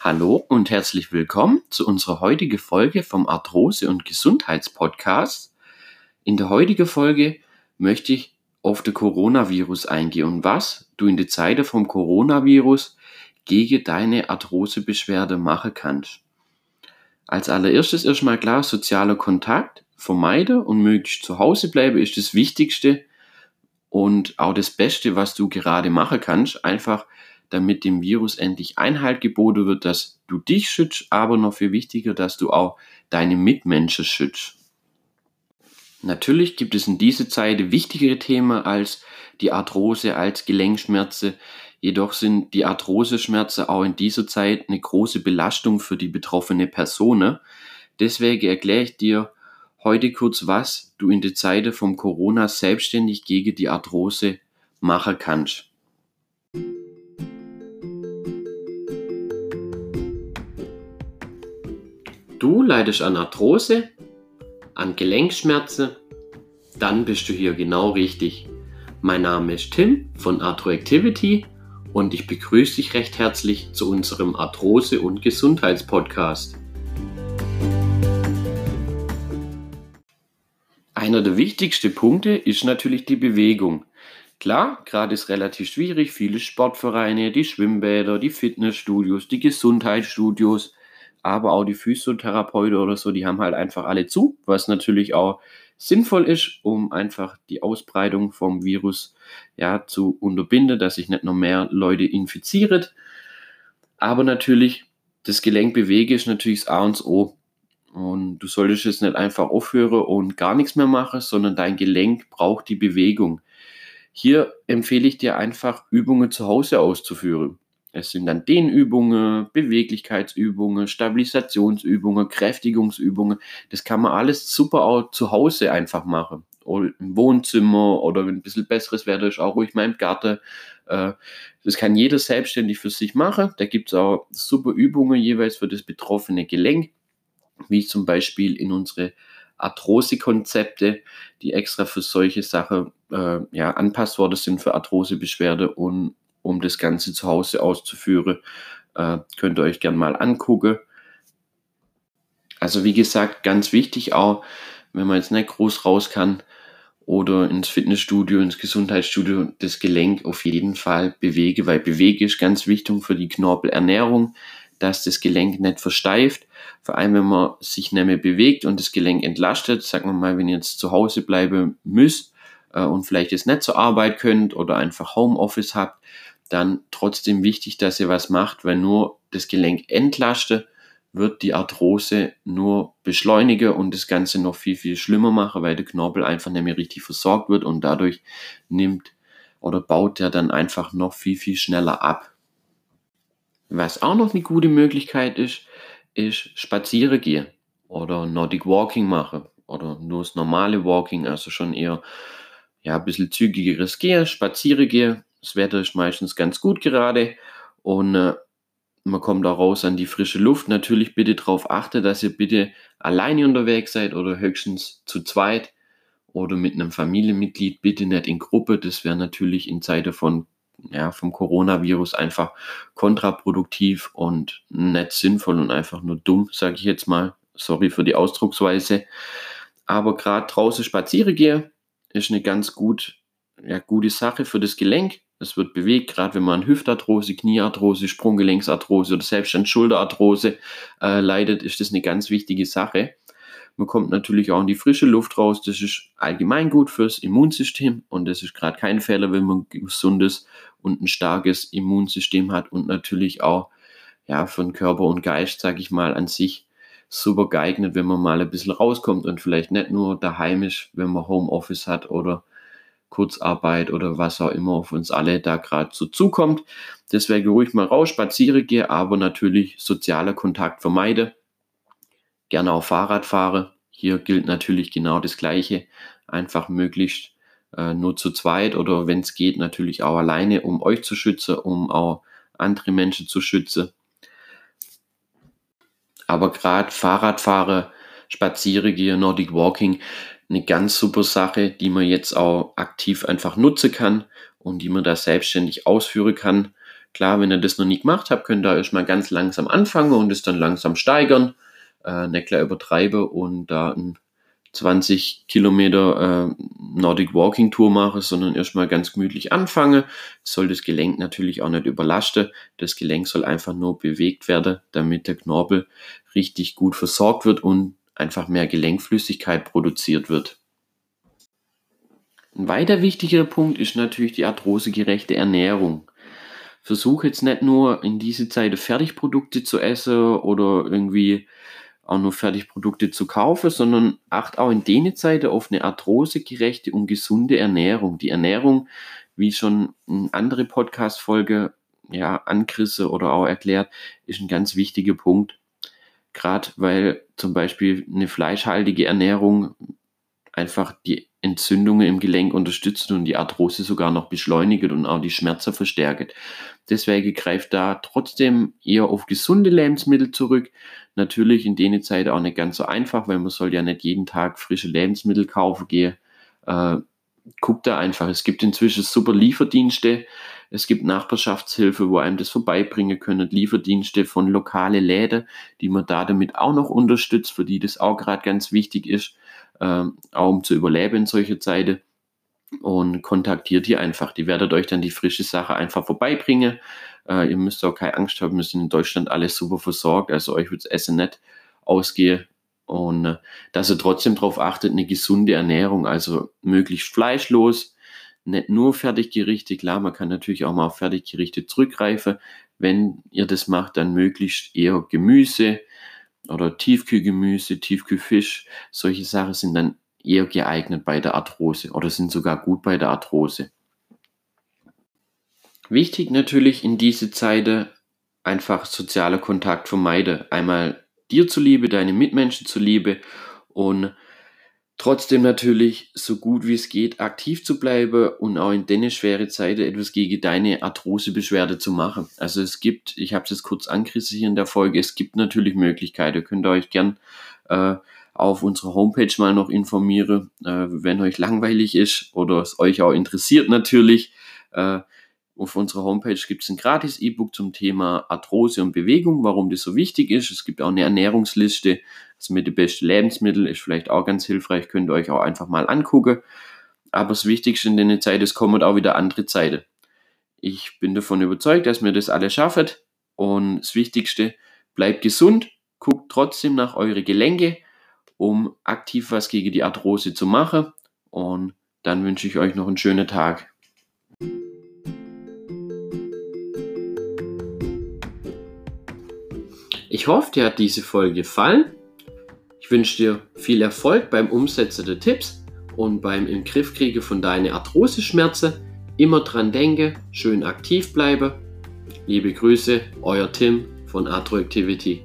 Hallo und herzlich willkommen zu unserer heutigen Folge vom Arthrose- und Gesundheitspodcast. In der heutigen Folge möchte ich auf den Coronavirus eingehen und was du in der Zeit vom Coronavirus gegen deine Arthrosebeschwerde machen kannst. Als allererstes erstmal klar, sozialer Kontakt vermeide und möglichst zu Hause bleiben ist das Wichtigste und auch das Beste, was du gerade machen kannst. Einfach damit dem Virus endlich Einhalt geboten wird, dass du dich schützt, aber noch viel wichtiger, dass du auch deine Mitmenschen schützt. Natürlich gibt es in dieser Zeit wichtigere Themen als die Arthrose, als Gelenkschmerzen. Jedoch sind die Arthroseschmerzen auch in dieser Zeit eine große Belastung für die betroffene Person. Deswegen erkläre ich dir heute kurz, was du in der Zeit vom Corona selbstständig gegen die Arthrose machen kannst. Du leidest an Arthrose, an Gelenkschmerzen, dann bist du hier genau richtig. Mein Name ist Tim von Arthroactivity und ich begrüße dich recht herzlich zu unserem Arthrose- und Gesundheitspodcast. Einer der wichtigsten Punkte ist natürlich die Bewegung. Klar, gerade ist relativ schwierig, viele Sportvereine, die Schwimmbäder, die Fitnessstudios, die Gesundheitsstudios, aber auch die Physiotherapeuten oder so, die haben halt einfach alle zu, was natürlich auch sinnvoll ist, um einfach die Ausbreitung vom Virus ja, zu unterbinden, dass sich nicht noch mehr Leute infizieren. Aber natürlich, das Gelenk bewege ist natürlich das A und das O. Und du solltest es nicht einfach aufhören und gar nichts mehr machen, sondern dein Gelenk braucht die Bewegung. Hier empfehle ich dir einfach, Übungen zu Hause auszuführen. Es sind dann Dehnübungen, Beweglichkeitsübungen, Stabilisationsübungen, Kräftigungsübungen. Das kann man alles super auch zu Hause einfach machen. Oder im Wohnzimmer oder wenn ein bisschen besseres Wetter ist, auch ruhig mal im Garten. Äh, das kann jeder selbstständig für sich machen. Da gibt es auch super Übungen jeweils für das betroffene Gelenk, wie zum Beispiel in unsere Arthrose-Konzepte, die extra für solche Sachen äh, ja, anpasst worden sind für Arthrosebeschwerde und um das Ganze zu Hause auszuführen. Äh, könnt ihr euch gerne mal angucken. Also wie gesagt, ganz wichtig auch, wenn man jetzt nicht groß raus kann oder ins Fitnessstudio, ins Gesundheitsstudio, das Gelenk auf jeden Fall bewege, weil bewege ist ganz wichtig für die Knorpelernährung, dass das Gelenk nicht versteift. Vor allem, wenn man sich nicht mehr bewegt und das Gelenk entlastet, sagen wir mal, wenn ihr jetzt zu Hause bleiben müsst äh, und vielleicht jetzt nicht zur Arbeit könnt oder einfach Homeoffice habt, dann trotzdem wichtig, dass ihr was macht, weil nur das Gelenk entlastet, wird die Arthrose nur beschleunigen und das Ganze noch viel, viel schlimmer machen, weil der Knorpel einfach nicht mehr richtig versorgt wird und dadurch nimmt oder baut er dann einfach noch viel, viel schneller ab. Was auch noch eine gute Möglichkeit ist, ist spazieren gehen oder Nordic Walking machen oder nur das normale Walking, also schon eher ja, ein bisschen zügigeres Gehen, spazieren gehen, das Wetter ist meistens ganz gut gerade und äh, man kommt auch raus an die frische Luft. Natürlich bitte darauf achten, dass ihr bitte alleine unterwegs seid oder höchstens zu zweit oder mit einem Familienmitglied, bitte nicht in Gruppe. Das wäre natürlich in Zeiten von ja, vom Coronavirus einfach kontraproduktiv und nicht sinnvoll und einfach nur dumm, sage ich jetzt mal. Sorry für die Ausdrucksweise. Aber gerade draußen spazieren gehen ist eine ganz gut, ja, gute Sache für das Gelenk. Es wird bewegt, gerade wenn man Hüftarthrose, Kniearthrose, Sprunggelenksarthrose oder selbst an Schulterarthrose äh, leidet, ist das eine ganz wichtige Sache. Man kommt natürlich auch in die frische Luft raus. Das ist allgemein gut fürs Immunsystem und das ist gerade kein Fehler, wenn man gesundes und ein starkes Immunsystem hat und natürlich auch ja, für den Körper und Geist, sage ich mal, an sich super geeignet, wenn man mal ein bisschen rauskommt und vielleicht nicht nur daheim ist, wenn man Homeoffice hat oder Kurzarbeit oder was auch immer auf uns alle da gerade so zukommt. Deswegen ruhig mal raus, spaziere gehe, aber natürlich sozialer Kontakt vermeide. Gerne auch Fahrrad fahre. Hier gilt natürlich genau das Gleiche. Einfach möglichst äh, nur zu zweit oder wenn es geht, natürlich auch alleine, um euch zu schützen, um auch andere Menschen zu schützen. Aber gerade Fahrradfahrer, Spaziere gehe, Nordic Walking, eine ganz super Sache, die man jetzt auch aktiv einfach nutzen kann und die man da selbstständig ausführen kann. Klar, wenn ihr das noch nie gemacht habt, könnt ihr erstmal ganz langsam anfangen und es dann langsam steigern, äh, nicht gleich übertreiben und da ein 20 Kilometer äh, Nordic Walking Tour mache, sondern erstmal ganz gemütlich anfange. Soll das Gelenk natürlich auch nicht überlasten. Das Gelenk soll einfach nur bewegt werden, damit der Knorpel richtig gut versorgt wird und einfach mehr Gelenkflüssigkeit produziert wird. Ein weiter wichtiger Punkt ist natürlich die arthrosegerechte Ernährung. Versuche jetzt nicht nur in diese Zeit Fertigprodukte zu essen oder irgendwie auch nur Fertigprodukte zu kaufen, sondern acht auch in denen Zeiten auf eine arthrosegerechte und gesunde Ernährung. Die Ernährung, wie schon in andere Podcast-Folge ja, ankrisse oder auch erklärt, ist ein ganz wichtiger Punkt. Gerade weil zum Beispiel eine fleischhaltige Ernährung einfach die Entzündungen im Gelenk unterstützt und die Arthrose sogar noch beschleunigt und auch die Schmerzen verstärkt. Deswegen greift da trotzdem eher auf gesunde Lebensmittel zurück. Natürlich in denen Zeit auch nicht ganz so einfach, weil man soll ja nicht jeden Tag frische Lebensmittel kaufen gehen. Äh, guckt da einfach. Es gibt inzwischen super Lieferdienste. Es gibt Nachbarschaftshilfe, wo einem das vorbeibringen können. Lieferdienste von lokale Läden, die man da damit auch noch unterstützt, für die das auch gerade ganz wichtig ist äh, auch um zu überleben in solcher Zeiten. Und kontaktiert die einfach. Die werdet euch dann die frische Sache einfach vorbeibringen. Äh, ihr müsst auch keine Angst haben, wir sind in Deutschland alles super versorgt. Also euch wird das Essen nicht ausgehen. Und äh, dass ihr trotzdem darauf achtet, eine gesunde Ernährung, also möglichst fleischlos, nicht nur Fertiggerichte. Klar, man kann natürlich auch mal auf Fertiggerichte zurückgreifen. Wenn ihr das macht, dann möglichst eher Gemüse, oder Tiefkühlgemüse, Tiefkühlfisch, solche Sachen sind dann eher geeignet bei der Arthrose oder sind sogar gut bei der Arthrose. Wichtig natürlich in diese Zeiten einfach sozialer Kontakt vermeiden. Einmal dir zuliebe, deine Mitmenschen zuliebe und Trotzdem natürlich so gut wie es geht aktiv zu bleiben und auch in den schwere Zeiten etwas gegen deine Arthrosebeschwerde zu machen. Also es gibt, ich habe es jetzt kurz angerissen hier in der Folge, es gibt natürlich Möglichkeiten. Könnt ihr euch gern äh, auf unserer Homepage mal noch informieren, äh, wenn euch langweilig ist oder es euch auch interessiert natürlich. Äh, auf unserer Homepage gibt es ein gratis E-Book zum Thema Arthrose und Bewegung, warum das so wichtig ist. Es gibt auch eine Ernährungsliste, also mit den besten Lebensmitteln, ist vielleicht auch ganz hilfreich, könnt ihr euch auch einfach mal angucken. Aber das Wichtigste in der Zeit, es kommen auch wieder andere Zeiten. Ich bin davon überzeugt, dass wir das alle schaffen. Und das Wichtigste, bleibt gesund, guckt trotzdem nach eure Gelenke, um aktiv was gegen die Arthrose zu machen. Und dann wünsche ich euch noch einen schönen Tag. Ich hoffe, dir hat diese Folge gefallen. Ich wünsche dir viel Erfolg beim Umsetzen der Tipps und beim im von deinen Arthrose-Schmerzen. Immer dran denke, schön aktiv bleibe. Liebe Grüße, euer Tim von Arthroactivity.